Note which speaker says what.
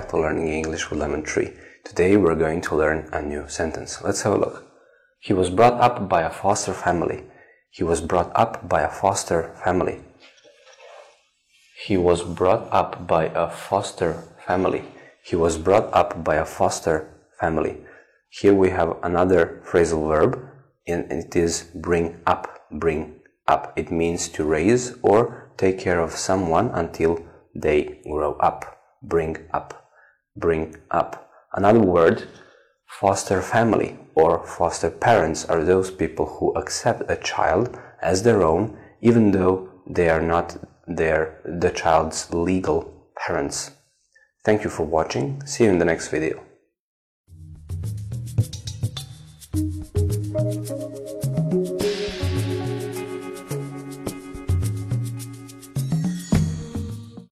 Speaker 1: to Learning English with Lemon Tree. Today we're going to learn a new sentence. Let's have a look. He was brought up by a foster family. He was brought up by a foster family. He was brought up by a foster family. He was brought up by a foster family. Here we have another phrasal verb and it is bring up, bring up. It means to raise or take care of someone until they grow up. Bring up, bring up. Another word, foster family or foster parents are those people who accept a child as their own even though they are not their the child's legal parents. Thank you for watching. See you in the next video.